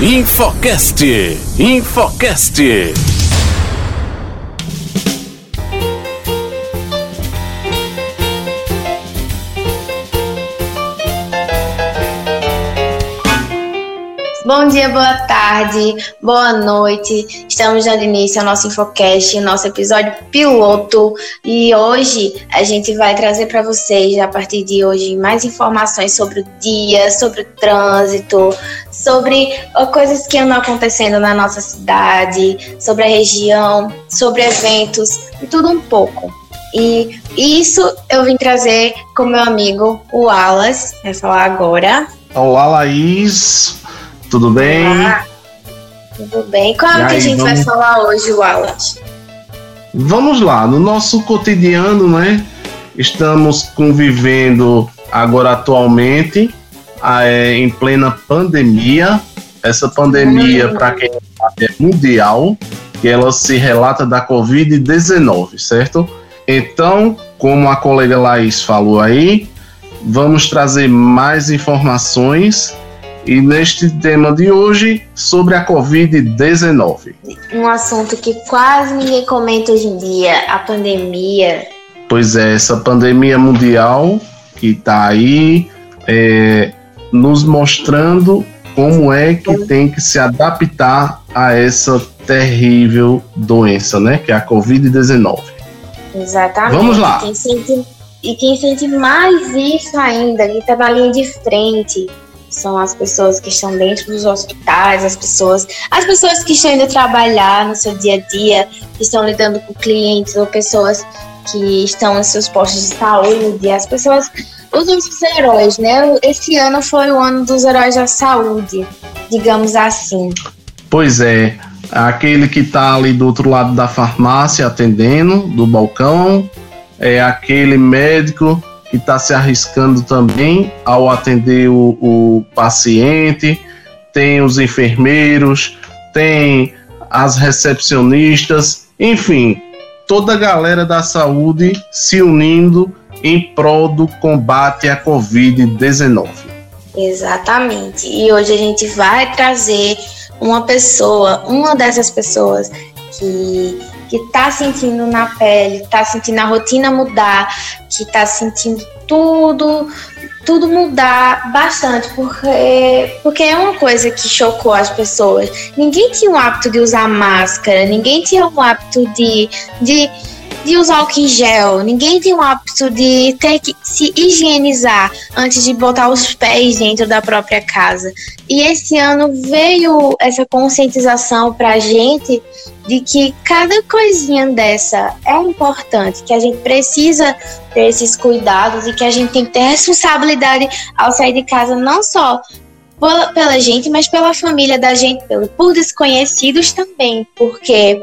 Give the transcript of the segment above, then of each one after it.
Infocast. Infocast. Bom dia, boa tarde, boa noite. Estamos dando início ao nosso Infocast, nosso episódio piloto. E hoje a gente vai trazer para vocês, a partir de hoje, mais informações sobre o dia, sobre o trânsito, sobre coisas que andam acontecendo na nossa cidade, sobre a região, sobre eventos e tudo um pouco. E isso eu vim trazer com meu amigo, o Wallace, vai falar agora. Olá, Laís. Tudo bem? Olá. Tudo bem. Qual é que a gente vamos... vai falar hoje, Wallace? Vamos lá, no nosso cotidiano, né? Estamos convivendo agora atualmente é, em plena pandemia. Essa pandemia, hum. para quem sabe, é mundial, que ela se relata da Covid-19, certo? Então, como a colega Laís falou aí, vamos trazer mais informações e neste tema de hoje sobre a Covid-19. Um assunto que quase ninguém comenta hoje em dia, a pandemia. Pois é, essa pandemia mundial que está aí é, nos mostrando como é que tem que se adaptar a essa terrível doença, né? Que é a Covid-19. Exatamente. Vamos lá. Quem sente, e quem sente mais isso ainda, que está na linha de frente, são as pessoas que estão dentro dos hospitais, as pessoas, as pessoas que estão indo trabalhar no seu dia a dia, que estão lidando com clientes ou pessoas que estão em seus postos de saúde, as pessoas, os nossos heróis, né? Esse ano foi o ano dos heróis da saúde, digamos assim. Pois é, aquele que está ali do outro lado da farmácia atendendo, do balcão, é aquele médico que está se arriscando também ao atender o, o paciente, tem os enfermeiros, tem as recepcionistas, enfim, toda a galera da saúde se unindo em prol do combate à Covid-19. Exatamente. E hoje a gente vai trazer uma pessoa, uma dessas pessoas que que está sentindo na pele, está sentindo a rotina mudar, que está sentindo tudo, tudo mudar bastante, porque, porque é uma coisa que chocou as pessoas. Ninguém tinha o hábito de usar máscara, ninguém tinha o hábito de, de, de usar álcool em gel, ninguém tinha o hábito de ter que se higienizar antes de botar os pés dentro da própria casa. E esse ano veio essa conscientização para a gente de que cada coisinha dessa é importante, que a gente precisa ter esses cuidados e que a gente tem que ter responsabilidade ao sair de casa, não só pela, pela gente, mas pela família da gente, pelo, por desconhecidos também, porque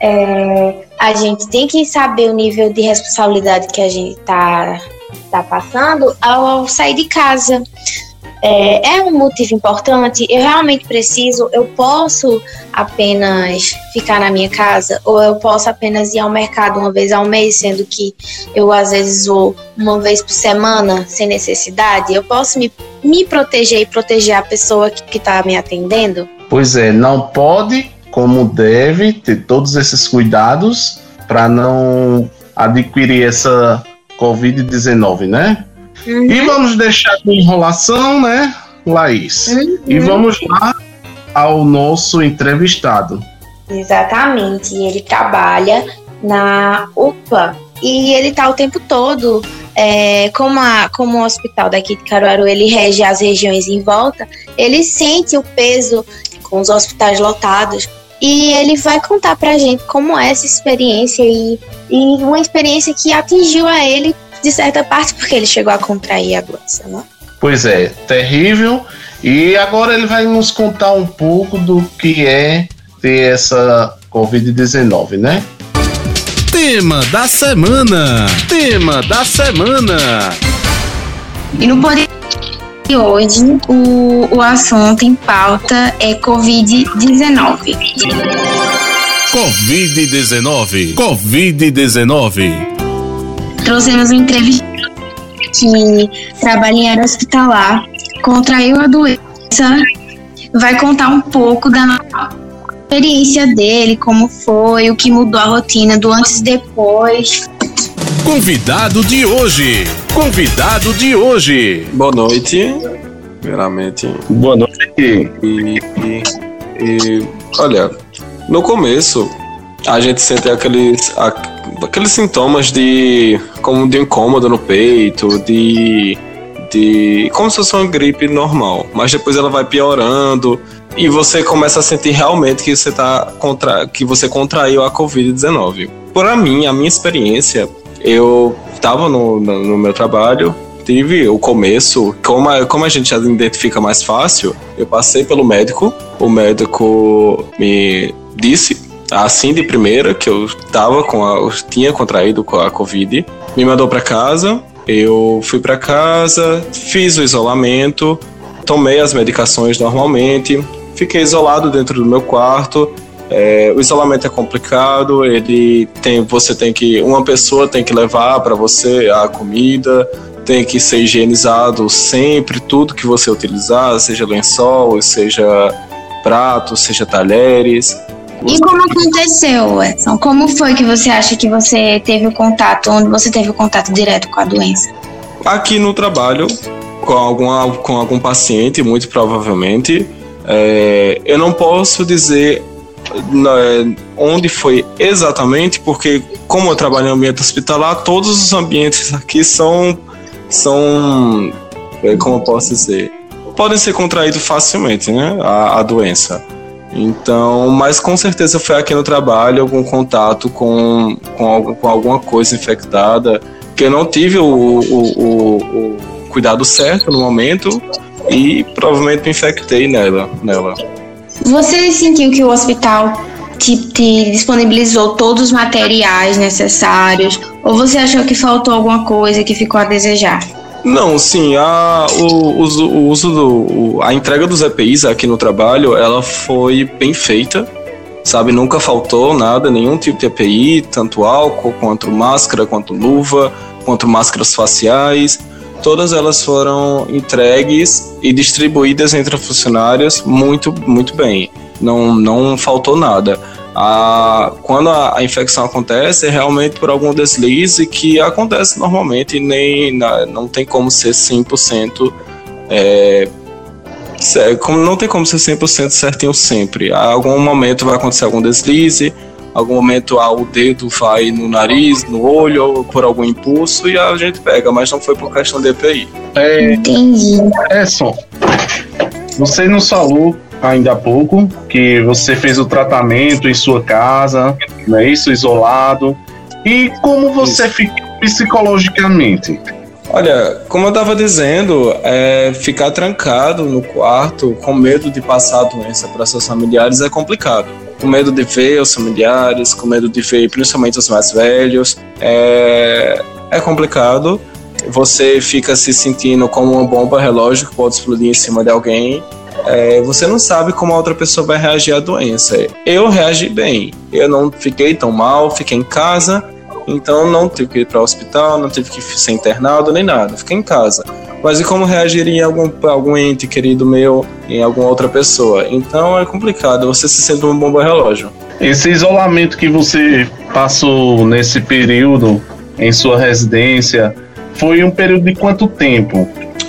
é, a gente tem que saber o nível de responsabilidade que a gente está tá passando ao, ao sair de casa. É, é um motivo importante, eu realmente preciso, eu posso apenas ficar na minha casa ou eu posso apenas ir ao mercado uma vez ao mês, sendo que eu às vezes vou uma vez por semana sem necessidade, eu posso me, me proteger e proteger a pessoa que está me atendendo? Pois é, não pode, como deve, ter todos esses cuidados para não adquirir essa Covid-19, né? Uhum. E vamos deixar de enrolação, né, Laís? Uhum. E vamos lá ao nosso entrevistado. Exatamente. Ele trabalha na UPA e ele está o tempo todo. É, como, a, como o hospital daqui de Caruaru ele rege as regiões em volta, ele sente o peso com os hospitais lotados e ele vai contar pra gente como é essa experiência e, e uma experiência que atingiu a ele de certa parte, porque ele chegou a contrair a doença, né? Pois é, terrível. E agora ele vai nos contar um pouco do que é ter essa Covid-19, né? Tema da semana. Tema da semana. E no poder de hoje, o, o assunto em pauta é Covid-19. Covid-19. Covid-19 trouxemos um entrevista que trabalha em área hospitalar, contraiu a doença vai contar um pouco da experiência dele, como foi, o que mudou a rotina do antes e depois. Convidado de hoje. Convidado de hoje. Boa noite. Primeiramente. Boa noite. E, e, e, olha, no começo a gente sente aqueles, aqueles sintomas de como de incômodo no peito, de de como se fosse uma gripe normal, mas depois ela vai piorando e você começa a sentir realmente que você tá contra que você contraiu a COVID-19. Para mim, a minha experiência, eu estava no, no, no meu trabalho, tive o começo, como a, como a gente já identifica mais fácil, eu passei pelo médico, o médico me disse assim de primeira que eu tava com a, eu tinha contraído a Covid, me mandou para casa, eu fui para casa, fiz o isolamento, tomei as medicações normalmente, fiquei isolado dentro do meu quarto. É, o isolamento é complicado, ele tem, você tem que, uma pessoa tem que levar para você a comida, tem que ser higienizado sempre, tudo que você utilizar, seja lençol, seja prato, seja talheres. E como aconteceu, Edson? Como foi que você acha que você teve o contato, onde você teve o contato direto com a doença? Aqui no trabalho, com, alguma, com algum paciente, muito provavelmente. É, eu não posso dizer onde foi exatamente, porque como eu trabalho em ambiente hospitalar, todos os ambientes aqui são, são é, como eu posso dizer, podem ser contraídos facilmente, né, a, a doença. Então, mas com certeza foi aqui no trabalho algum contato com, com, com alguma coisa infectada, que eu não tive o, o, o, o cuidado certo no momento e provavelmente me infectei nela. nela. Você sentiu que o hospital te, te, disponibilizou todos os materiais necessários? Ou você achou que faltou alguma coisa que ficou a desejar? Não, sim, a, o, o uso do. a entrega dos EPIs aqui no trabalho, ela foi bem feita, sabe? Nunca faltou nada, nenhum tipo de EPI, tanto álcool, quanto máscara, quanto luva, quanto máscaras faciais. Todas elas foram entregues e distribuídas entre funcionários muito, muito bem. Não, não faltou nada. A, quando a, a, infecção acontece, é realmente por algum deslize que acontece normalmente nem na, não tem como ser 100%. É, como não tem como ser 100% certinho sempre. A algum momento vai acontecer algum deslize, algum momento ah, o dedo vai no nariz, no olho, ou por algum impulso e a gente pega, mas não foi por questão de EPI. É, Entendi. É só. Você nos falou ainda há pouco, que você fez o tratamento em sua casa, não é isso? Isolado. E como você ficou psicologicamente? Olha, como eu estava dizendo, é, ficar trancado no quarto com medo de passar a doença para seus familiares é complicado. Com medo de ver os familiares, com medo de ver principalmente os mais velhos, é, é complicado. Você fica se sentindo como uma bomba relógio que pode explodir em cima de alguém é, você não sabe como a outra pessoa vai reagir à doença. Eu reagi bem, eu não fiquei tão mal, fiquei em casa, então não tive que ir para o hospital, não tive que ser internado nem nada, fiquei em casa. Mas e como reagiria em algum, algum ente querido meu, em alguma outra pessoa? Então é complicado, você se sente uma bomba relógio. Esse isolamento que você passou nesse período em sua residência foi um período de quanto tempo?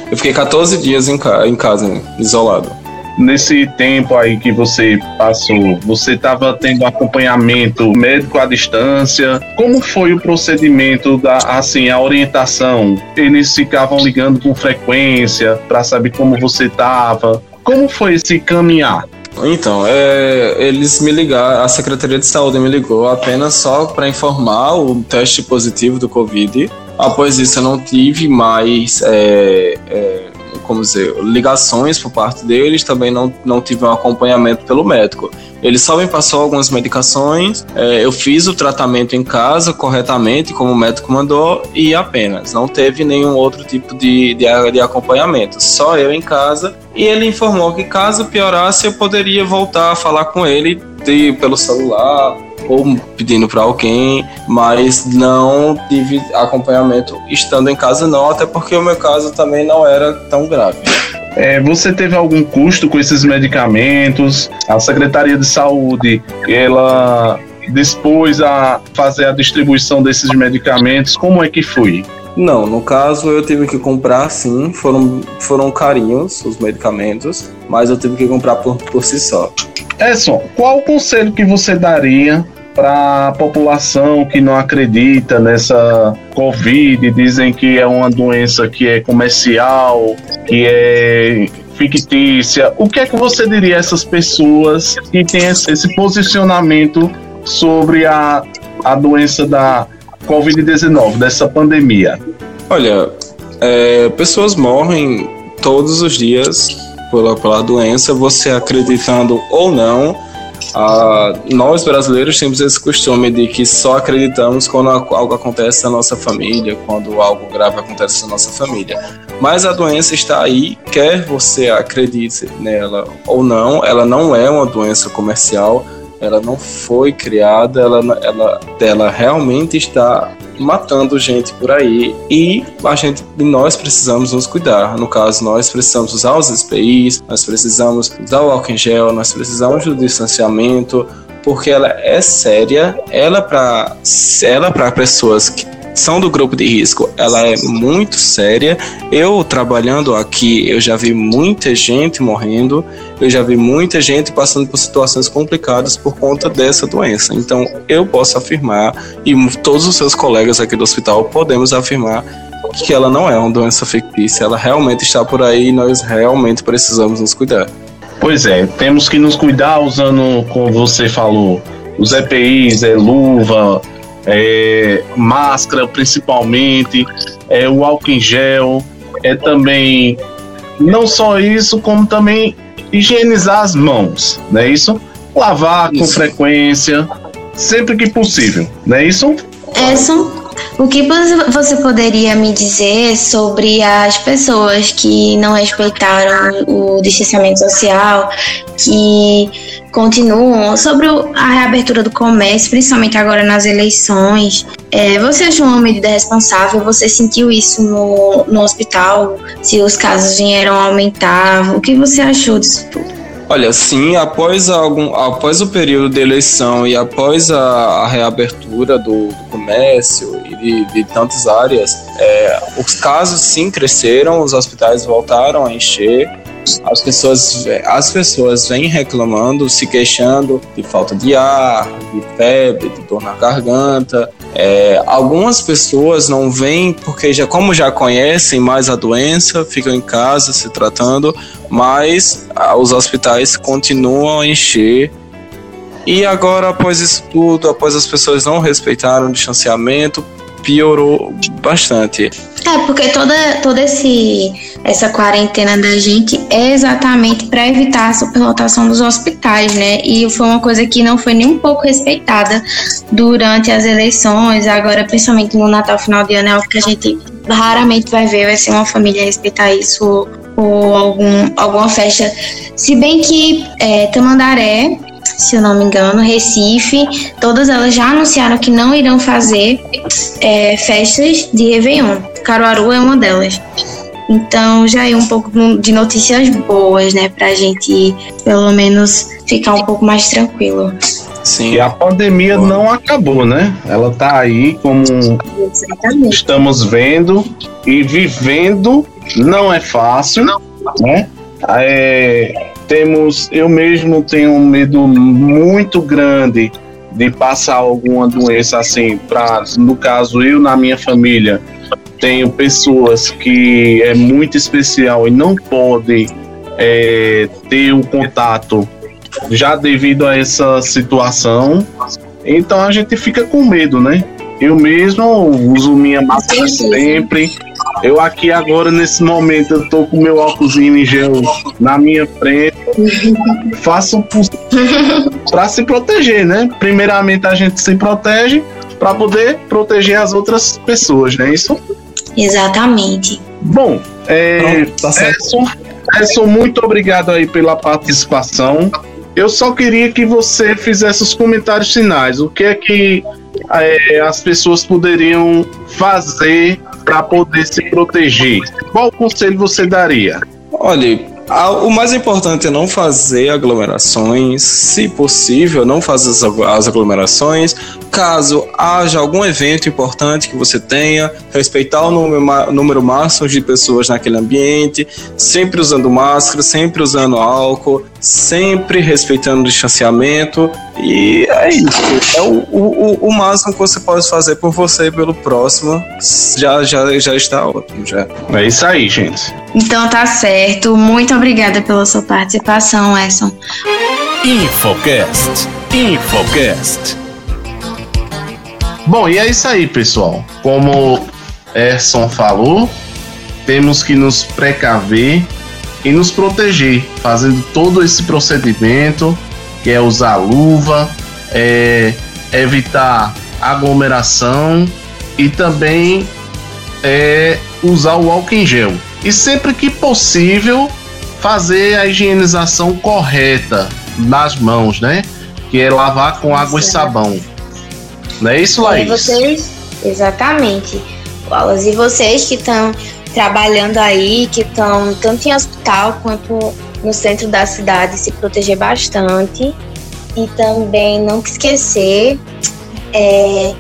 Eu fiquei 14 dias em, ca em casa, isolado. Nesse tempo aí que você passou, você estava tendo acompanhamento médico à distância? Como foi o procedimento da, assim, a orientação? Eles ficavam ligando com frequência para saber como você estava? Como foi esse caminhar? Então, é, eles me ligaram, a Secretaria de Saúde me ligou apenas só para informar o teste positivo do Covid Após isso, eu não tive mais, é, é, como dizer, ligações por parte deles, também não, não tive um acompanhamento pelo médico. Ele só me passou algumas medicações, é, eu fiz o tratamento em casa corretamente, como o médico mandou, e apenas. Não teve nenhum outro tipo de, de, de acompanhamento, só eu em casa. E ele informou que caso piorasse, eu poderia voltar a falar com ele de, pelo celular ou pedindo para alguém, mas não tive acompanhamento estando em casa não, até porque o meu caso também não era tão grave. é, você teve algum custo com esses medicamentos? A Secretaria de Saúde, ela dispôs a fazer a distribuição desses medicamentos? Como é que foi? Não, no caso eu tive que comprar sim, foram, foram carinhos os medicamentos, mas eu tive que comprar por, por si só. Edson, qual o conselho que você daria para a população que não acredita nessa Covid, dizem que é uma doença que é comercial, que é fictícia. O que é que você diria a essas pessoas que têm esse posicionamento sobre a, a doença da Covid-19, dessa pandemia? Olha, é, pessoas morrem todos os dias pela, pela doença, você acreditando ou não. Ah, nós brasileiros temos esse costume de que só acreditamos quando algo acontece na nossa família, quando algo grave acontece na nossa família. Mas a doença está aí, quer você acredite nela ou não, ela não é uma doença comercial, ela não foi criada, ela, ela, ela realmente está matando gente por aí e a gente, nós precisamos nos cuidar. No caso, nós precisamos usar os SPIs, nós precisamos usar o álcool em gel, nós precisamos do distanciamento, porque ela é séria, ela para ela para pessoas que são do grupo de risco, ela é muito séria. Eu trabalhando aqui, eu já vi muita gente morrendo, eu já vi muita gente passando por situações complicadas por conta dessa doença. Então, eu posso afirmar e todos os seus colegas aqui do hospital podemos afirmar que ela não é uma doença fictícia, ela realmente está por aí e nós realmente precisamos nos cuidar. Pois é, temos que nos cuidar usando, como você falou, os EPIs, é, luva, é, máscara principalmente, é, o álcool em gel, é também não só isso, como também higienizar as mãos, não é isso? Lavar isso. com frequência, sempre que possível, não é isso? É, são o que você poderia me dizer sobre as pessoas que não respeitaram o distanciamento social, que continuam, sobre a reabertura do comércio, principalmente agora nas eleições? É, você achou uma medida responsável? Você sentiu isso no, no hospital? Se os casos vieram aumentar? O que você achou disso tudo? Olha, sim, após, algum, após o período de eleição e após a, a reabertura do, do, comércio de, de tantas áreas, é, os casos sim cresceram, os hospitais voltaram a encher. As pessoas, as pessoas vêm reclamando, se queixando de falta de ar, de febre, de dor na garganta. É, algumas pessoas não vêm porque já como já conhecem mais a doença, ficam em casa se tratando, mas ah, os hospitais continuam a encher. E agora, após isso tudo, após as pessoas não respeitarem o distanciamento, piorou bastante. É, porque toda, toda esse, essa quarentena da gente é exatamente para evitar a superlotação dos hospitais, né? E foi uma coisa que não foi nem um pouco respeitada durante as eleições, agora, principalmente no Natal, final de ano, é algo que a gente raramente vai ver, vai ser uma família respeitar isso ou algum, alguma festa. Se bem que é, Tamandaré se eu não me engano, Recife, todas elas já anunciaram que não irão fazer é, festas de Réveillon. Caruaru é uma delas. Então já é um pouco de notícias boas, né, pra gente pelo menos ficar um pouco mais tranquilo. Sim. E a pandemia Boa. não acabou, né? Ela tá aí como Exatamente. estamos vendo e vivendo não é fácil, né? É, temos, eu mesmo tenho um medo muito grande de passar alguma doença assim, para no caso eu na minha família tenho pessoas que é muito especial e não podem é, ter o um contato já devido a essa situação. Então a gente fica com medo, né? Eu mesmo uso minha máscara sempre. Eu aqui agora, nesse momento, eu tô com meu óculos em gel na minha frente. Faço para se proteger, né? Primeiramente a gente se protege para poder proteger as outras pessoas, né? Isso? Exatamente. Bom, é, Pronto, tá Edson, Edson, muito obrigado aí pela participação. Eu só queria que você fizesse os comentários finais. O que é que é, as pessoas poderiam fazer para poder se proteger? Qual conselho você daria? Olha, o mais importante é não fazer aglomerações, se possível, não fazer as aglomerações. Caso haja algum evento importante que você tenha, respeitar o número, número máximo de pessoas naquele ambiente, sempre usando máscara, sempre usando álcool, sempre respeitando o distanciamento. E é isso. É o, o, o máximo que você pode fazer por você e pelo próximo. Já, já, já está ótimo. Já. É isso aí, gente. Então tá certo. Muito obrigada pela sua participação, Esson. Infocast. Infocast. Bom, e é isso aí, pessoal. Como Erson falou, temos que nos precaver e nos proteger, fazendo todo esse procedimento, que é usar luva, é, evitar aglomeração e também é, usar o álcool em gel. E sempre que possível, fazer a higienização correta das mãos, né? Que é lavar com água e sabão. Não é isso, Laís? E vocês, exatamente. Wallace, e vocês que estão trabalhando aí, que estão tanto em hospital quanto no centro da cidade, se proteger bastante. E também não esquecer é,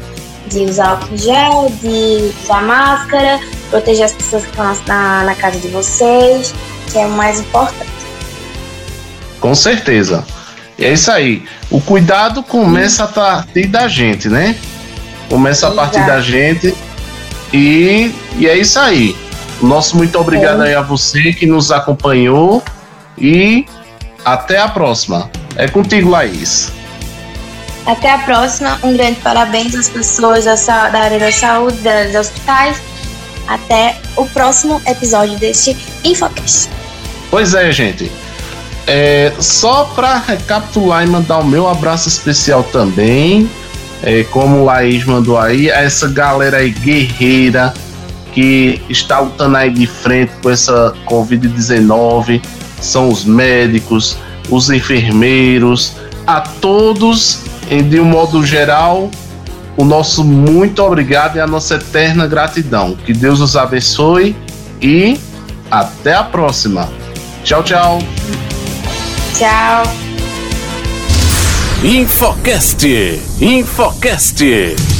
de usar álcool gel, de usar máscara, proteger as pessoas que estão na, na casa de vocês, que é o mais importante. Com certeza. É isso aí. O cuidado começa a partir da gente, né? Começa a partir da gente. E, e é isso aí. Nosso muito obrigado é. aí a você que nos acompanhou. E até a próxima. É contigo, Laís. Até a próxima. Um grande parabéns às pessoas da, da área da saúde, dos hospitais. Até o próximo episódio deste Infocast. Pois é, gente. É, só para recapitular e mandar o meu abraço especial também, é, como o Laís mandou aí, a essa galera aí guerreira que está lutando aí de frente com essa Covid-19, são os médicos, os enfermeiros, a todos, de um modo geral, o nosso muito obrigado e a nossa eterna gratidão. Que Deus os abençoe e até a próxima. Tchau, tchau. Tchau. Infocast. Infocast.